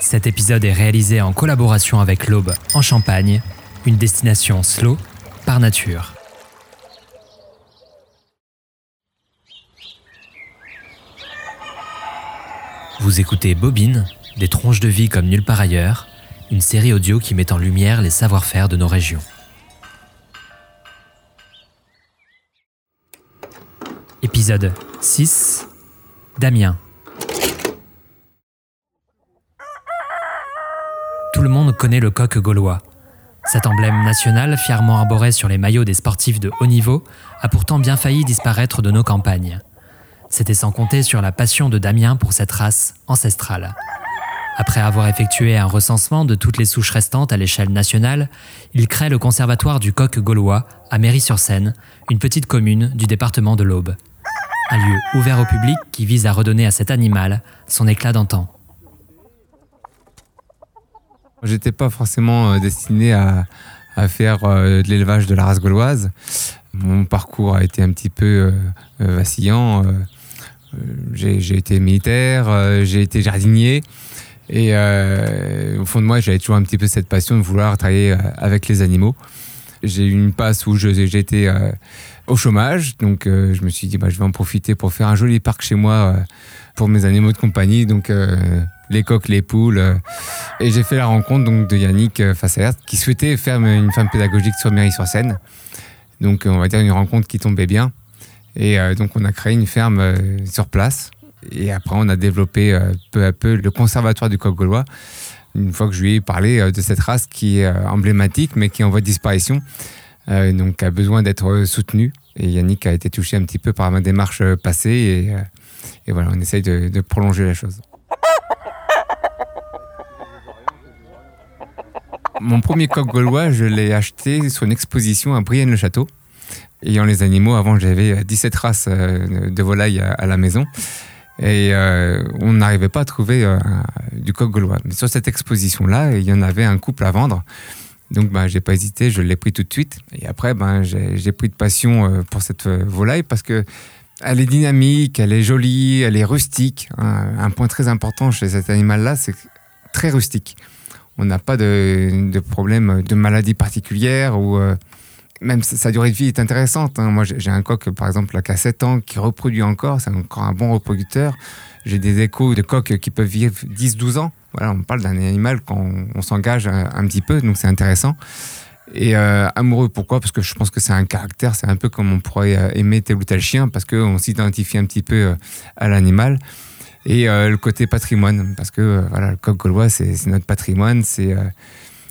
Cet épisode est réalisé en collaboration avec l'Aube en Champagne, une destination slow par nature. Vous écoutez Bobine, des tronches de vie comme nulle part ailleurs, une série audio qui met en lumière les savoir-faire de nos régions. Épisode 6 Damien. Tout le coq gaulois. Cet emblème national, fièrement arboré sur les maillots des sportifs de haut niveau, a pourtant bien failli disparaître de nos campagnes. C'était sans compter sur la passion de Damien pour cette race ancestrale. Après avoir effectué un recensement de toutes les souches restantes à l'échelle nationale, il crée le conservatoire du coq gaulois à Méry-sur-Seine, une petite commune du département de l'Aube. Un lieu ouvert au public qui vise à redonner à cet animal son éclat d'antan. J'étais pas forcément euh, destiné à, faire euh, de l'élevage de la race gauloise. Mon parcours a été un petit peu euh, vacillant. J'ai été militaire, j'ai été jardinier. Et au fond de moi, j'avais toujours un petit peu cette passion de vouloir travailler avec les animaux. J'ai eu une passe où j'étais au chômage, donc je me suis dit bah, je vais en profiter pour faire un joli parc chez moi pour mes animaux de compagnie, donc les coqs, les poules. euh. et j'ai fait la rencontre donc de Yannick euh, Fassert qui souhaitait faire une ferme pédagogique sur Méry-sur-Seine. Donc euh, on va dire une rencontre qui tombait bien. Et donc on a créé une ferme sur place. Et après on a développé peu à peu le conservatoire du coq gaulois. Une fois que je lui ai parlé de cette race qui est emblématique mais qui est en voie de disparition, donc a besoin d'être soutenue. Et Yannick a été touché un petit peu par ma démarche passée. Et, voilà, on essaye de prolonger la chose. Mon premier coq gaulois, je l'ai acheté sur une exposition à Brienne-le-Château. Ayant les animaux, avant j'avais 17 races euh, de volailles à, la maison. Et euh, on n'arrivait pas à trouver euh, du coq gaulois. Mais sur cette exposition-là, il y en avait un couple à vendre. Donc ben, j'ai pas hésité, je l'ai pris tout de suite. Et après, ben, j'ai pris de passion euh, pour cette euh, volaille parce que elle est dynamique, elle est jolie, elle est rustique. Un, point très important chez cet animal-là, c'est très rustique. On n'a pas de, de problème de maladie particulière ou euh, même sa durée de vie est intéressante. hein. Moi, j'ai un coq, par exemple, qui a 7 ans, qui reproduit encore. C'est encore un bon reproducteur. J'ai des échos de coqs qui peuvent vivre 10-12 ans. Voilà, on parle d'un animal qu'on on s'engage un, petit peu, donc c'est intéressant. Et euh, amoureux, pourquoi? Parce que je pense que c'est un caractère, c'est un peu comme on pourrait euh, aimer tel ou tel chien, parce qu'on s'identifie un petit peu à l'animal. Et euh, le côté patrimoine, parce que euh, voilà, le coq gaulois, c'est notre patrimoine, c'est euh,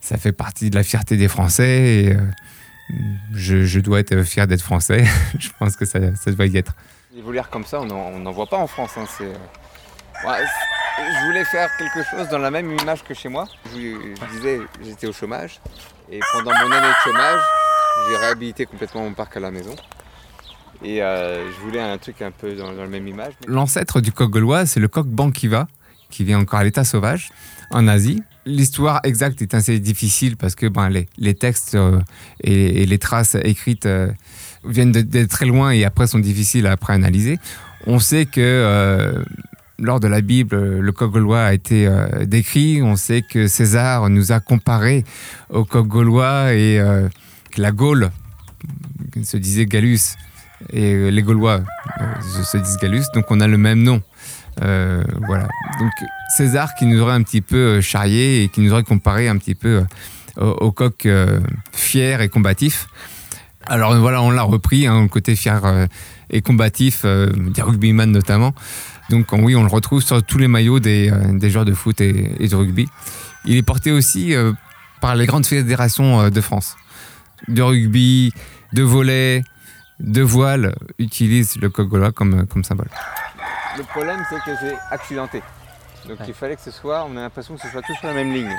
ça fait partie de la fierté des Français. Et, je, dois être fier d'être français. je pense que ça, ça doit y être. Les volières comme ça, on n'en voit pas en France. hein, je voulais faire quelque chose dans la même image que chez moi. Je, je disais, j'étais au chômage. Et pendant mon année de chômage, j'ai réhabilité complètement mon parc à la maison. Et euh, je voulais un truc un peu dans, la même image. L'ancêtre du coq gaulois, c'est le coq banquiva, qui vit encore à l'état sauvage, en Asie. L'histoire exacte est assez difficile parce que ben, les, textes euh, et, les traces écrites euh, viennent de, de très loin et après sont difficiles à analyser. On sait que lors de la Bible, le coq gaulois a été décrit. On sait que César nous a comparé au coq gaulois et que la Gaule se disait Gallus et euh, les Gaulois euh, se disent Gallus. Donc on a le même nom. Euh, voilà. Donc César qui nous aurait un petit peu euh, charrié et qui nous aurait comparé un petit peu euh, au, coq euh, fier et combatif. Alors voilà, on l'a repris, hein, le côté fier euh, et combatif euh, des rugbyman notamment. Donc oui, on le retrouve sur tous les maillots des, euh, joueurs de foot et, et de rugby. Il est porté aussi euh, par les grandes fédérations euh, de France. De rugby, de volley, de voile, utilisent le gaulois comme, comme symbole. Le problème, c'est que j'ai accidenté. Donc il fallait que ce soit, on a l'impression que ce soit tous sur la même ligne.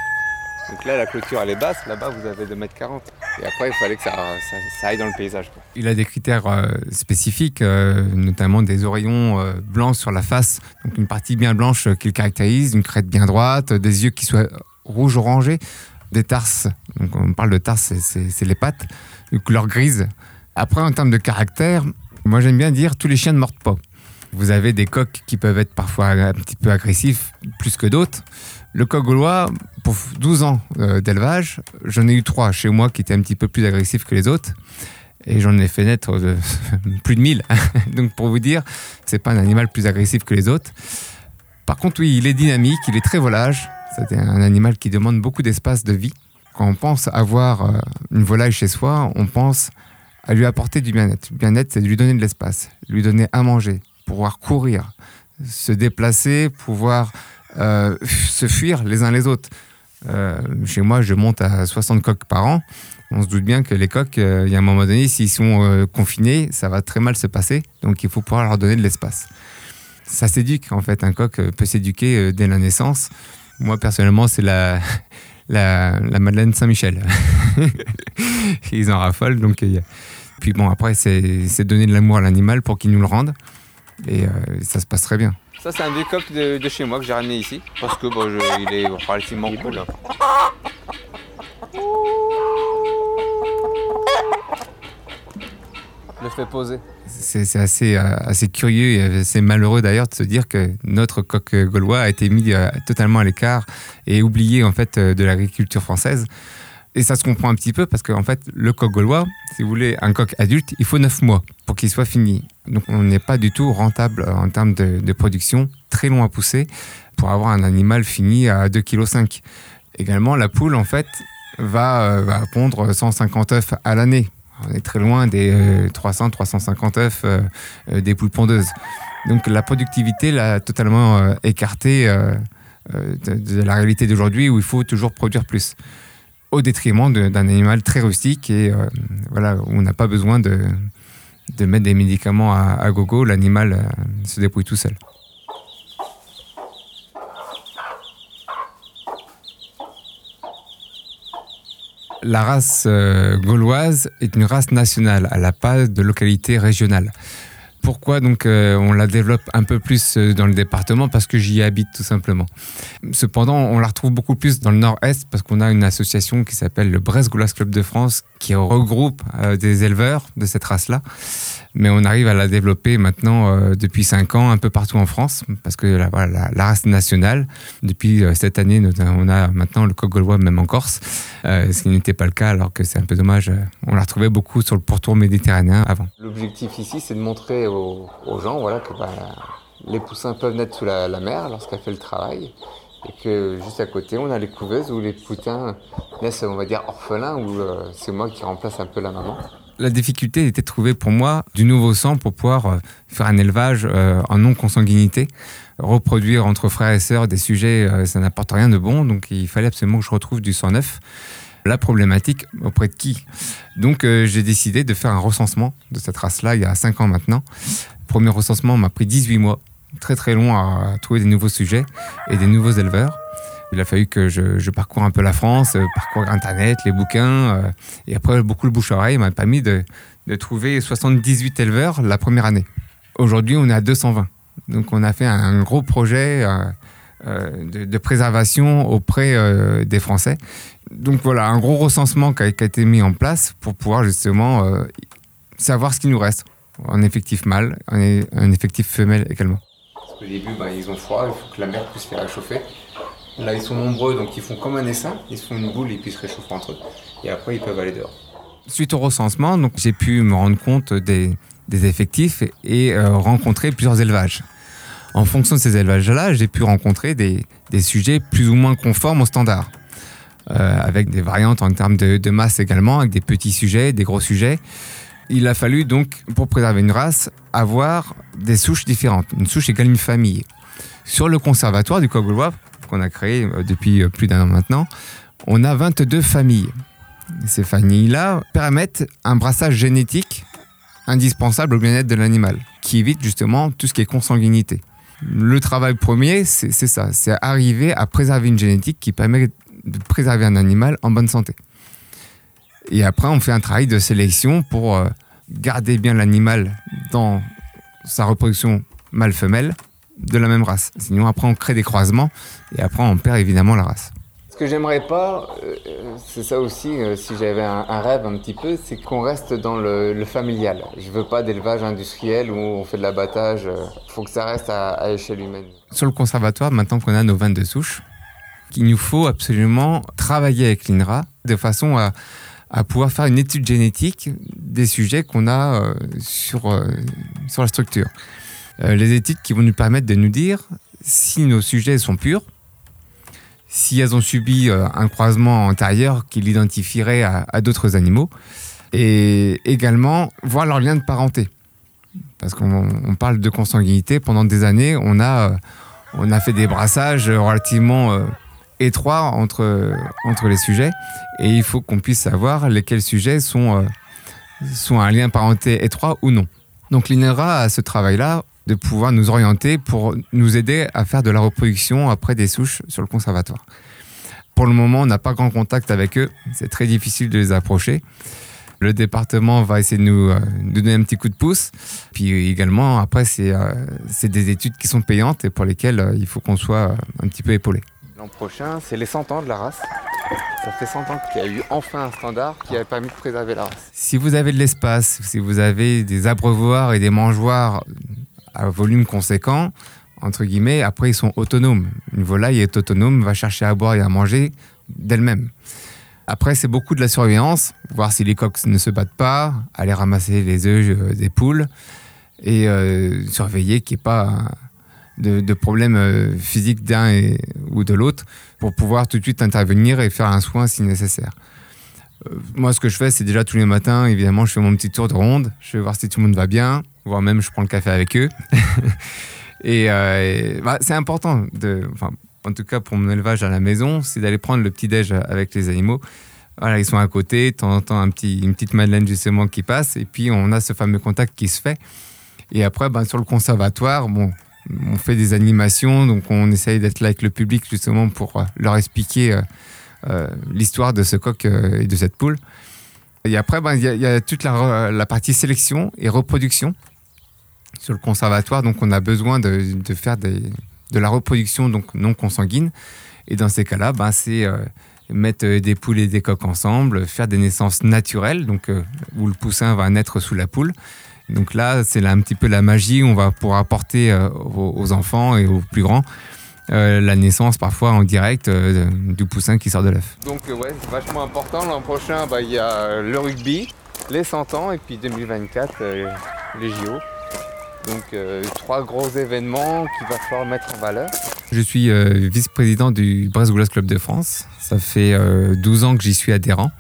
Donc là, la clôture, elle est basse. Là-bas, vous avez 2m40. Et après, il fallait que ça, ça, ça aille dans le paysage. quoi. Il a des critères euh, spécifiques, euh, notamment des oreillons euh, blancs sur la face, donc une partie bien blanche euh, qui le caractérise, une crête bien droite, euh, des yeux qui soient rouge orangés, des tarses. Donc on parle de tarses, c'est- les pattes, de couleur grise. Après, en termes de caractère, moi j'aime bien dire tous les chiens ne mordent pas. Vous avez des coqs qui peuvent être parfois un petit peu agressifs, plus que d'autres. Le coq gaulois, pour 12 ans euh, d'élevage, j'en ai eu trois chez moi qui étaient un petit peu plus agressifs que les autres. Et j'en ai fait naître de, plus de 1000. Donc pour vous dire, c'est pas un animal plus agressif que les autres. Par contre, oui, il est dynamique, il est très volage. C'est un animal qui demande beaucoup d'espace de vie. Quand on pense avoir euh, une volaille chez soi, on pense à lui apporter du bien-être. Le bien-être, c'est de lui donner de l'espace, lui donner à manger, pouvoir courir, se déplacer, pouvoir euh, se fuir les uns les autres. Euh, chez moi, je monte à 60 coques par an. On se doute bien que les coques, il y a un moment donné, s'ils sont confinés, ça va très mal se passer. Donc il faut pouvoir leur donner de l'espace. Ça s'éduque en fait. Un coq peut s'éduquer dès la naissance. Moi personnellement, c'est la, la, Madeleine Saint-Michel. Ils en raffolent. Donc, Puis bon, après, c'est donner de l'amour à l'animal pour qu'il nous le rende. Et euh, ça se passe très bien. Ça, c'est un vieux coq de, chez moi que j'ai ramené ici. Parce que bon, il est relativement cool. Le fait poser. C'est assez, euh, assez curieux et assez malheureux d'ailleurs de se dire que notre coq gaulois a été mis euh, totalement à l'écart et oublié en fait euh, de l'agriculture française. Et ça se comprend un petit peu parce qu'en fait, le coq gaulois, si vous voulez un coq adulte, il faut 9 mois pour qu'il soit fini. Donc on n'est pas du tout rentable en termes de, production, très long à pousser pour avoir un animal fini à 2,5 kg. Également, la poule, en fait, va, va pondre 150 œufs à l'année on est très loin des 300-350 euh, œufs euh, euh, des poules pondeuses. Donc la productivité l'a totalement écarté de, la réalité d'aujourd'hui où il faut toujours produire plus au détriment d'un animal très rustique et voilà, où on n'a pas besoin de, de, mettre des médicaments à, à gogo, l'animal se débrouille tout seul. La race euh, gauloise est une race nationale, à la pas de localité régionale. Pourquoi donc euh, on la développe un peu plus euh, dans le département? Parce que j'y habite tout simplement. Cependant, on la retrouve beaucoup plus dans le nord-est parce qu'on a une association qui s'appelle le Brest Gauloise Club de France qui regroupe des éleveurs de cette race-là mais on arrive à la développer maintenant euh, depuis 5 ans un peu partout en France, parce que la, la, race nationale, depuis euh, cette année, on a maintenant le coq gaulois même en Corse, euh, ce qui n'était pas le cas, alors que c'est un peu dommage. On la retrouvait beaucoup sur le pourtour méditerranéen avant. L'objectif ici, c'est de montrer aux, gens voilà, que bah, les poussins peuvent naître sous la, mer lorsqu'elle fait le travail. Et que juste à côté, on a les couveuses où les poutins naissent, on va dire, orphelins, où c'est moi qui remplace un peu la maman la difficulté était de trouver pour moi du nouveau sang pour pouvoir euh, faire un élevage euh, en non-consanguinité. Reproduire entre frères et sœurs des sujets, euh, ça n'apporte rien de bon, donc il fallait absolument que je retrouve du sang neuf. La problématique, auprès de qui? Donc j'ai décidé de faire un recensement de cette race-là il y a 5 ans maintenant. Le premier recensement m'a pris 18 mois, très très long à trouver des nouveaux sujets et des nouveaux éleveurs. Il a fallu que je, parcours un peu la France, euh, parcours Internet, les bouquins. Euh, et après, beaucoup le bouche-oreille m'a permis de, de, trouver 78 éleveurs la première année. Aujourd'hui, on est à 220. Donc, on a fait un gros projet euh, de, préservation auprès des Français. Donc, voilà, un gros recensement qui a, été mis en place pour pouvoir justement savoir ce qui nous reste en effectif mâle, en, effectif femelle également. Au début, bah, ils ont froid, il faut que la mer puisse les réchauffer. Là, ils sont nombreux, donc ils font comme un essaim. Ils se font une boule et puis se réchauffent entre eux. Et après, ils peuvent aller dehors. Suite au recensement, donc j'ai pu me rendre compte des, effectifs et euh, rencontrer plusieurs élevages. En fonction de ces élevages-là, j'ai pu rencontrer des, sujets plus ou moins conformes aux standards, euh, avec des variantes en termes de, masse également, avec des petits sujets, des gros sujets. Il a fallu donc, pour préserver une race, avoir des souches différentes. Une souche égale une famille. Sur le conservatoire du Cogolois, qu'on a créé euh, depuis euh, plus d'un an maintenant, on a 22 familles. Ces familles-là permettent un brassage génétique indispensable au bien-être de l'animal, qui évite justement tout ce qui est consanguinité. Le travail premier, c'est ça, c'est arriver à préserver une génétique qui permet de préserver un animal en bonne santé. Et après, on fait un travail de sélection pour euh, garder bien l'animal dans sa reproduction mâle-femelle de la même race. Sinon, après, on crée des croisements et après, on perd évidemment la race. Ce que j'aimerais pas, euh, c'est ça aussi, euh, si j'avais un, rêve un petit peu, c'est qu'on reste dans le, familial. Je veux pas d'élevage industriel où on fait de l'abattage. Il euh, faut que ça reste à, échelle humaine. Sur le conservatoire, maintenant qu'on a nos 22 souches, qu'il nous faut absolument travailler avec l'INRA de façon à, à pouvoir faire une étude génétique des sujets qu'on a sur, sur la structure. Euh, les études qui vont nous permettre de nous dire si nos sujets sont purs, si elles ont subi un croisement antérieur qui l'identifierait à, à d'autres animaux, et également voir leur lien de parenté. Parce qu'on parle de consanguinité, pendant des années, on a, on a fait des brassages relativement étroits entre, entre les sujets, et il faut qu'on puisse savoir lesquels sujets sont, sont un lien parenté étroit ou non. Donc l'INERA a ce travail-là de pouvoir nous orienter pour nous aider à faire de la reproduction après des souches sur le conservatoire. Pour le moment, on n'a pas grand contact avec eux, c'est très difficile de les approcher. Le département va essayer de nous, euh, donner un petit coup de pouce. Puis également, après, c'est euh, des études qui sont payantes et pour lesquelles euh, il faut qu'on soit un petit peu épaulé. L'an prochain, c'est les 100 ans de la race. Ça fait 100 ans qu'il y a eu enfin un standard qui a permis de préserver la race. Si vous avez de l'espace, si vous avez des abreuvoirs et des mangeoires à volume conséquent, entre guillemets, après ils sont autonomes. Une volaille est autonome, va chercher à boire et à manger d'elle-même. Après, c'est beaucoup de la surveillance, voir si les coques ne se battent pas, aller ramasser les œufs euh, des poules et euh, surveiller qu'il n'y ait pas de, de problème euh, physique d'un ou de l'autre pour pouvoir tout de suite intervenir et faire un soin si nécessaire. moi, ce que je fais, c'est déjà tous les matins, évidemment, je fais mon petit tour de ronde, je vais voir si tout le monde va bien, voire même je prends le café avec eux. et, bah, c'est important en tout cas pour mon élevage à la maison, c'est d'aller prendre le petit-déj avec les animaux. Voilà, ils sont à côté, de temps en temps, un petit, une petite madeleine justement qui passe, et puis on a ce fameux contact qui se fait. Et après, ben, sur le conservatoire, bon, on fait des animations, donc on essaye d'être là avec le public justement pour euh, leur expliquer euh, euh, l'histoire de ce coq et de cette poule. Et après, ben, il y, a toute la, partie sélection et reproduction sur le conservatoire, donc on a besoin de, faire de la reproduction donc non consanguine. Et dans ces cas-là, ben, c'est euh, mettre euh, des poules et des coques ensemble, faire des naissances naturelles, donc euh, où le poussin va naître sous la poule. Donc là, c'est un petit peu la magie. On va pouvoir apporter aux, enfants et aux plus grands la naissance parfois en direct du poussin qui sort de l'œuf. Donc ouais, c'est vachement important. L'an prochain, bah, il y a le rugby, les 100 ans et puis 2024, les JO. Donc euh, trois gros événements qu'il va falloir mettre en valeur. Je suis euh, vice-président du Brest Club de France. Ça fait 12 euh, ans que j'y suis adhérent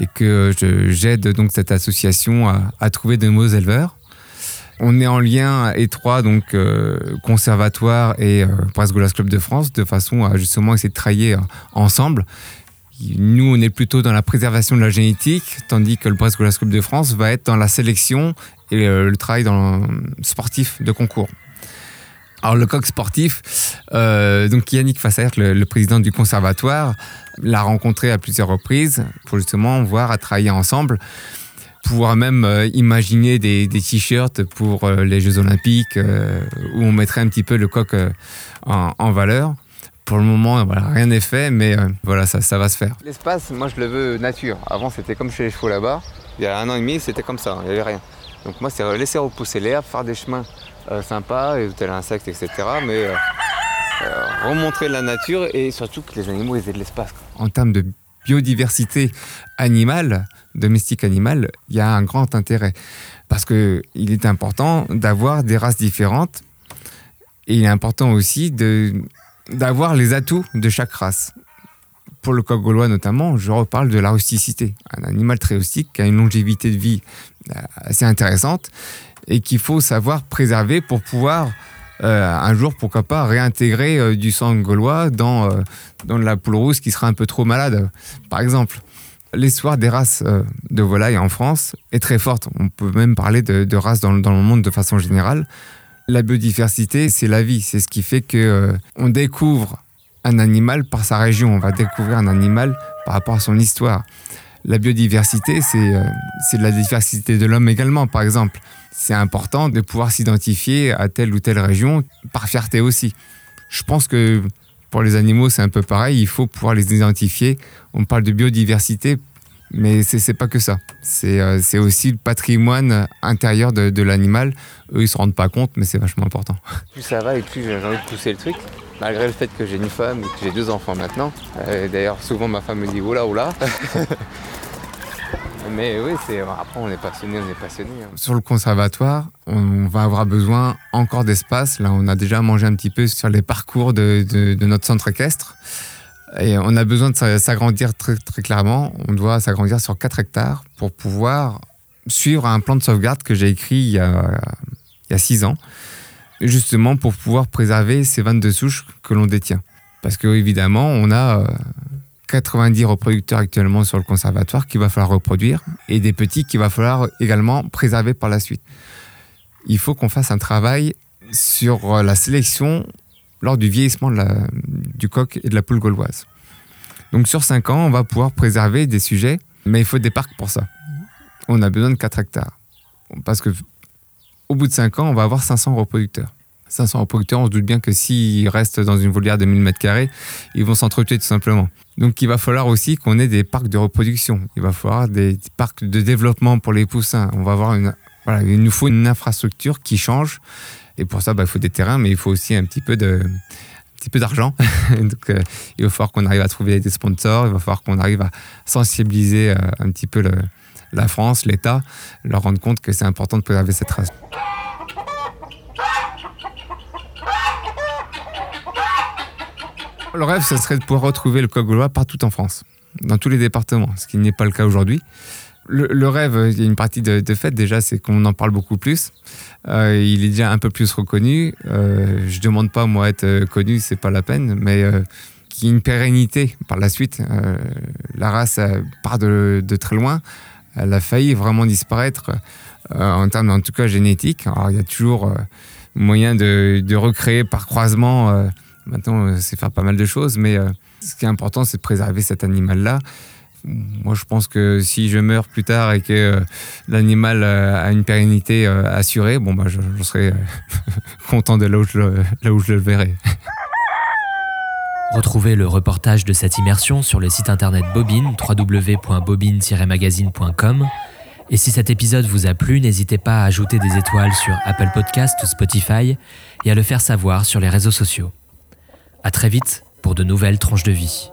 et que j'aide donc cette association à, trouver de nouveaux éleveurs. On est en lien étroit donc conservatoire et Brest Club de France de façon à justement essayer de travailler ensemble. Nous, on est plutôt dans la préservation de la génétique, tandis que le Brest Club de France va être dans la sélection et euh, le travail dans sportif de concours. Alors le coq sportif, euh, donc Yannick Fassert, le, président du conservatoire, l'a rencontré à plusieurs reprises pour justement voir à travailler ensemble, pouvoir même euh, imaginer des, t-shirts pour les Jeux Olympiques où on mettrait un petit peu le coq en, valeur. Pour le moment, voilà, rien n'est fait, mais voilà, ça, ça va se faire. L'espace, moi je le veux nature. Avant c'était comme chez les chevaux là-bas. Il y a un an et demi, c'était comme ça, il n'y avait rien. Donc moi, c'est laisser repousser l'herbe, faire des chemins euh, sympas, éviter l'insecte, etc. Mais euh, euh, remontrer la nature et surtout que les animaux aient de l'espace. En termes de biodiversité animale, domestique animale, il y a un grand intérêt. Parce qu'il est important d'avoir des races différentes et il est important aussi d'avoir les atouts de chaque race pour le coq gaulois notamment, je reparle de la rusticité. Un animal très rustique qui a une longévité de vie euh, assez intéressante et qu'il faut savoir préserver pour pouvoir un jour, pourquoi pas, réintégrer euh, du sang gaulois dans, dans la poule rousse qui sera un peu trop malade, par exemple. L'histoire des races de volailles en France est très forte. On peut même parler de, races dans, dans, le monde de façon générale. La biodiversité, c'est la vie. C'est ce qui fait que on découvre un animal par sa région, on va découvrir un animal par rapport à son histoire. La biodiversité, c'est euh, la diversité de l'homme également, par exemple. C'est important de pouvoir s'identifier à telle ou telle région par fierté aussi. Je pense que pour les animaux, c'est un peu pareil, il faut pouvoir les identifier. On parle de biodiversité, mais c'est pas que ça. C'est euh, aussi le patrimoine intérieur de, l'animal. Eux, ils se rendent pas compte, mais c'est vachement important. Plus ça va et plus j'ai envie de pousser le truc. malgré le fait que j'ai une femme et que j'ai deux enfants maintenant. Euh, D'ailleurs, souvent ma femme me dit oula oula. Mais oui, c'est après on est passionné, on est passionné. hein. Sur le conservatoire, on va avoir besoin encore d'espace. Là, on a déjà mangé un petit peu sur les parcours de, notre centre équestre. Et on a besoin de s'a- s'agrandir très, très clairement. On doit s'agrandir sur 4 hectares pour pouvoir suivre un plan de sauvegarde que j'ai écrit il y a, il y a 6 ans, justement pour pouvoir préserver ces 22 souches que l'on détient. Parce que évidemment, on a euh, 90 reproducteurs actuellement sur le conservatoire qu'il va falloir reproduire et des petits qu'il va falloir également préserver par la suite. Il faut qu'on fasse un travail sur euh, la sélection lors du vieillissement de la- du coq et de la poule gauloise. Donc sur 5 ans, on va pouvoir préserver des sujets, mais il faut des parcs pour ça. On a besoin de 4 hectares. Parce que au bout de 5 ans, on va avoir 500 reproducteurs. 500 reproducteurs, on se doute bien que s'ils restent dans une volière de 1000 m2, ils vont s'entretuer tout simplement. Donc il va falloir aussi qu'on ait des parcs de reproduction. Il va falloir des parcs de développement pour les poussins. On va avoir une, voilà, il nous faut une infrastructure qui change. Et pour ça, bah, il faut des terrains, mais il faut aussi un petit peu de, petit peu d'argent. Euh, il va falloir qu'on arrive à trouver des sponsors. Il va falloir qu'on arrive à sensibiliser euh, un petit peu la France, l'État, leur rendre compte que c'est important de préserver cette race. Le rêve, ce serait de pouvoir retrouver le coq gaulois partout en France, dans tous les départements, ce qui n'est pas le cas aujourd'hui. Le, rêve, il y a une partie de, fait déjà, c'est qu'on en parle beaucoup plus. Euh, il est déjà un peu plus reconnu. Euh, je demande pas moi être euh, connu, c'est pas la peine, mais euh, qu'il y ait une pérennité par la suite. La race part de, très loin. Elle a failli vraiment disparaître en termes, en tout cas, génétiques. Il y a toujours moyen de recréer par croisement. Maintenant, euh, c'est faire pas mal de choses, mais euh, ce qui est important, c'est de préserver cet animal-là. Moi, je pense que si je meurs plus tard et que euh, l'animal a une pérennité assurée, bon, bah, je, serai content de là où je, là où je le verrai. Retrouvez le reportage de cette immersion sur le site internet Bobine, www.bobine-magazine.com. Et si cet épisode vous a plu, n'hésitez pas à ajouter des étoiles sur Apple Podcast ou Spotify et à le faire savoir sur les réseaux sociaux. À très vite pour de nouvelles tranches de vie.